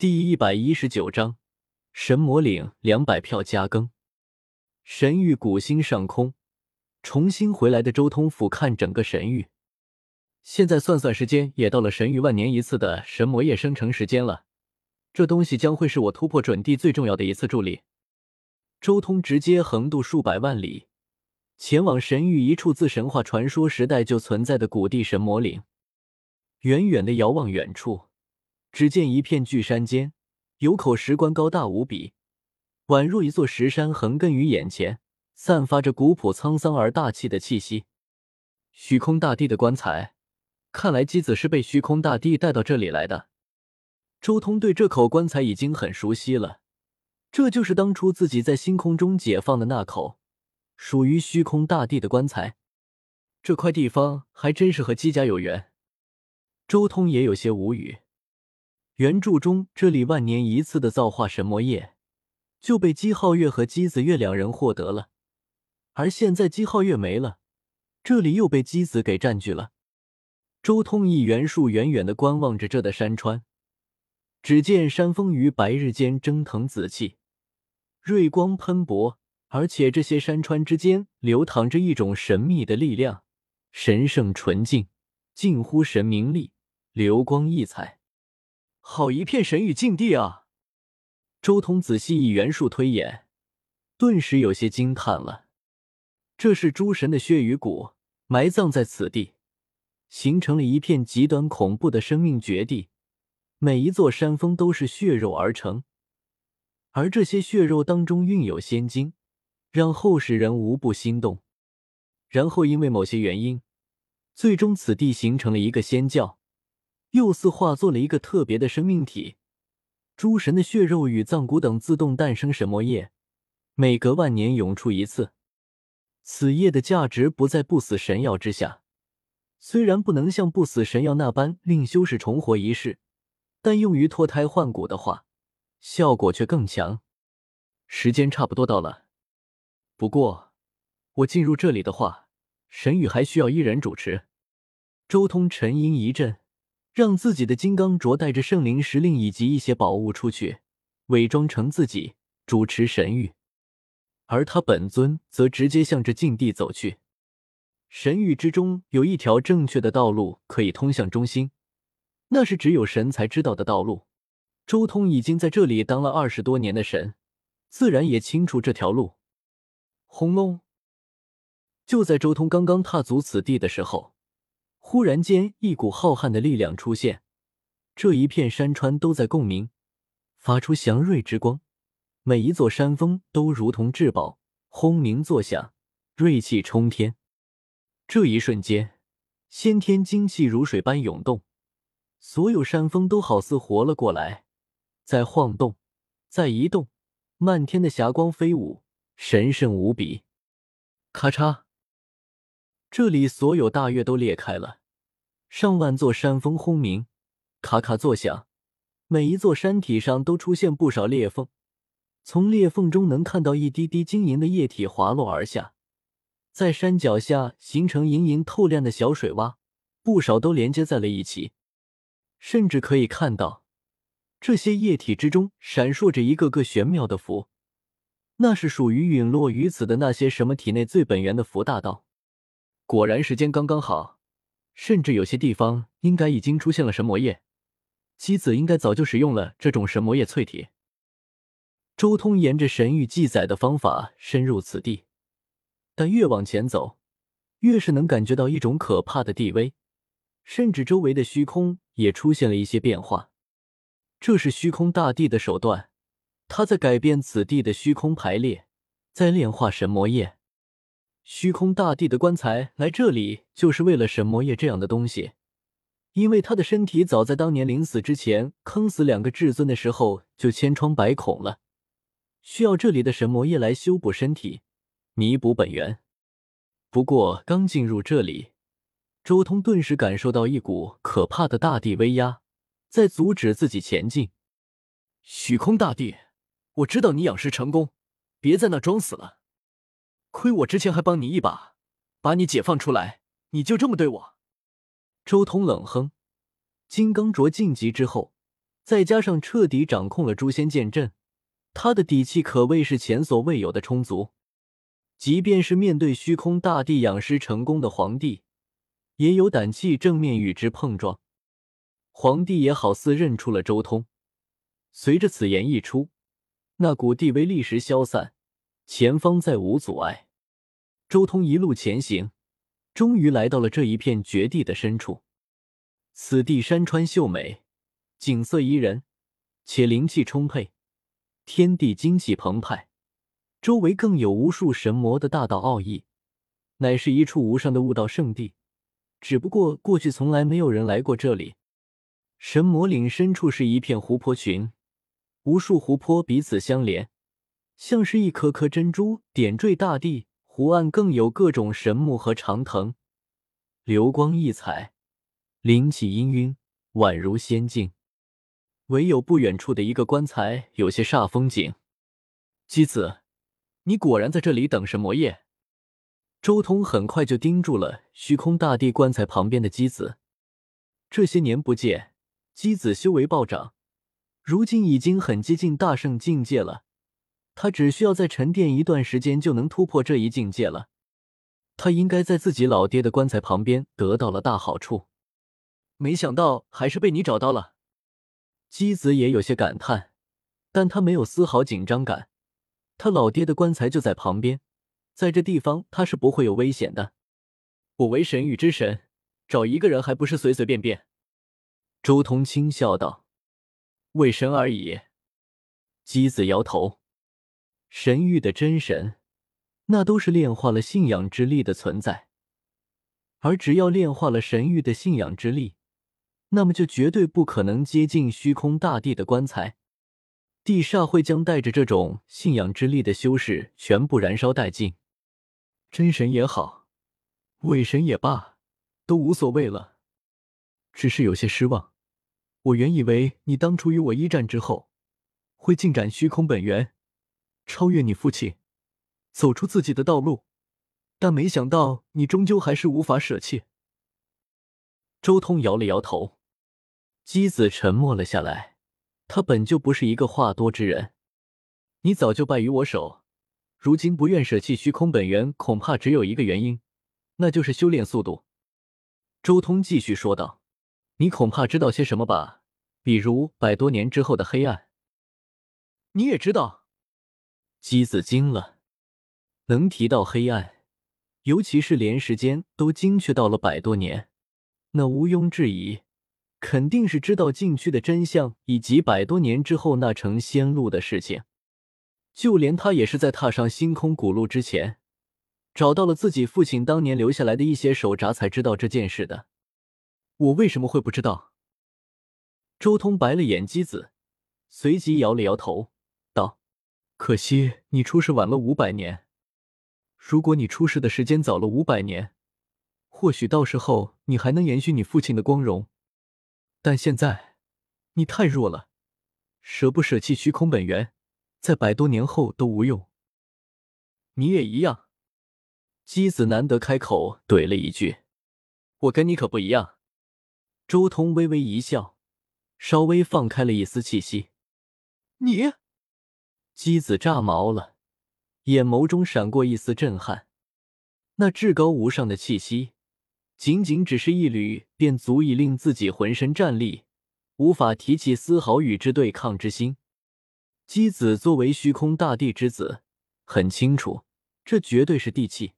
第一百一十九章，神魔岭两百票加更。神域古星上空，重新回来的周通俯瞰整个神域。现在算算时间，也到了神域万年一次的神魔液生成时间了。这东西将会是我突破准地最重要的一次助力。周通直接横渡数百万里，前往神域一处自神话传说时代就存在的古地神魔岭。远远的遥望远处。只见一片巨山间，有口石棺，高大无比，宛若一座石山横亘于眼前，散发着古朴沧桑而大气的气息。虚空大帝的棺材，看来姬子是被虚空大帝带到这里来的。周通对这口棺材已经很熟悉了，这就是当初自己在星空中解放的那口，属于虚空大帝的棺材。这块地方还真是和姬家有缘。周通也有些无语。原著中，这里万年一次的造化神魔液就被姬皓月和姬子月两人获得了，而现在姬皓月没了，这里又被姬子给占据了。周通以元术远远的观望着这的山川，只见山峰于白日间蒸腾紫气，锐光喷薄，而且这些山川之间流淌着一种神秘的力量，神圣纯净，近乎神明力，流光溢彩。好一片神域禁地啊！周通仔细以元术推演，顿时有些惊叹了。这是诸神的血与骨埋葬在此地，形成了一片极端恐怖的生命绝地。每一座山峰都是血肉而成，而这些血肉当中蕴有仙精，让后世人无不心动。然后因为某些原因，最终此地形成了一个仙教。又似化作了一个特别的生命体，诸神的血肉与脏骨等自动诞生神魔液，每隔万年涌出一次。此液的价值不在不死神药之下，虽然不能像不死神药那般令修士重活一世，但用于脱胎换骨的话，效果却更强。时间差不多到了，不过我进入这里的话，神域还需要一人主持。周通沉吟一阵。让自己的金刚镯带着圣灵石令以及一些宝物出去，伪装成自己主持神域，而他本尊则直接向着禁地走去。神域之中有一条正确的道路可以通向中心，那是只有神才知道的道路。周通已经在这里当了二十多年的神，自然也清楚这条路。轰隆！就在周通刚刚踏足此地的时候。忽然间，一股浩瀚的力量出现，这一片山川都在共鸣，发出祥瑞之光，每一座山峰都如同至宝，轰鸣作响，锐气冲天。这一瞬间，先天精气如水般涌动，所有山峰都好似活了过来，在晃动，在移动，漫天的霞光飞舞，神圣无比。咔嚓，这里所有大岳都裂开了。上万座山峰轰鸣，咔咔作响，每一座山体上都出现不少裂缝，从裂缝中能看到一滴滴晶莹的液体滑落而下，在山脚下形成莹莹透亮的小水洼，不少都连接在了一起，甚至可以看到这些液体之中闪烁着一个个玄妙的符，那是属于陨落于此的那些什么体内最本源的符大道。果然时间刚刚好。甚至有些地方应该已经出现了神魔液，姬子应该早就使用了这种神魔液淬体。周通沿着神域记载的方法深入此地，但越往前走，越是能感觉到一种可怕的地威，甚至周围的虚空也出现了一些变化。这是虚空大帝的手段，他在改变此地的虚空排列，在炼化神魔液。虚空大帝的棺材来这里就是为了神魔液这样的东西，因为他的身体早在当年临死之前坑死两个至尊的时候就千疮百孔了，需要这里的神魔液来修补身体，弥补本源。不过刚进入这里，周通顿时感受到一股可怕的大地威压在阻止自己前进。虚空大帝，我知道你养尸成功，别在那装死了。亏我之前还帮你一把，把你解放出来，你就这么对我？周通冷哼，金刚镯晋级之后，再加上彻底掌控了诛仙剑阵，他的底气可谓是前所未有的充足。即便是面对虚空大帝养尸成功的皇帝，也有胆气正面与之碰撞。皇帝也好似认出了周通，随着此言一出，那股地威立时消散，前方再无阻碍。周通一路前行，终于来到了这一片绝地的深处。此地山川秀美。景色宜人，且灵气充沛，天地精气澎湃，周围更有无数神魔的大道奥义，乃是一处无上的悟道圣地。只不过过去从来没有人来过这里。神魔岭深处是一片湖泊群，无数湖泊彼此相连，像是一颗颗珍珠点缀大地。湖岸更有各种神木和长藤，流光溢彩，灵气氤氲，宛如仙境。唯有不远处的一个棺材有些煞风景。姬子，你果然在这里等神魔夜？周通很快就盯住了虚空大帝棺材旁边的姬子。这些年不见，姬子修为暴涨，如今已经很接近大圣境界了。他只需要再沉淀一段时间，就能突破这一境界了。他应该在自己老爹的棺材旁边得到了大好处，没想到还是被你找到了。姬子也有些感叹，但他没有丝毫紧张感。他老爹的棺材就在旁边，在这地方他是不会有危险的。我为神域之神，找一个人还不是随随便便？周通轻笑道：“为神而已。”姬子摇头：“神域的真神，那都是炼化了信仰之力的存在，而只要炼化了神域的信仰之力。”那么就绝对不可能接近虚空大帝的棺材，地煞会将带着这种信仰之力的修士全部燃烧殆尽。真神也好，伪神也罢，都无所谓了。只是有些失望，我原以为你当初与我一战之后，会进展虚空本源，超越你父亲，走出自己的道路，但没想到你终究还是无法舍弃。周通摇了摇头。姬子沉默了下来，他本就不是一个话多之人。你早就败于我手，如今不愿舍弃虚空本源，恐怕只有一个原因，那就是修炼速度。周通继续说道：“你恐怕知道些什么吧？比如百多年之后的黑暗。”你也知道？姬子惊了。能提到黑暗，尤其是连时间都精确到了百多年，那毋庸置疑。肯定是知道禁区的真相，以及百多年之后那成仙路的事情。就连他也是在踏上星空古路之前，找到了自己父亲当年留下来的一些手札，才知道这件事的。我为什么会不知道？周通白了眼姬子，随即摇了摇头，：“可惜你出世晚了五百年。如果你出世的时间早了五百年，或许到时候你还能延续你父亲的光荣。”但现在，你太弱了，舍不舍弃虚空本源，在百多年后都无用。你也一样。姬子难得开口怼了一句：“我跟你可不一样。”周通微微一笑，稍微放开了一丝气息。你，姬子炸毛了，眼眸中闪过一丝震撼，那至高无上的气息。仅仅只是一缕，便足以令自己浑身战栗，无法提起丝毫与之对抗之心。姬子作为虚空大帝之子，很清楚，这绝对是地气。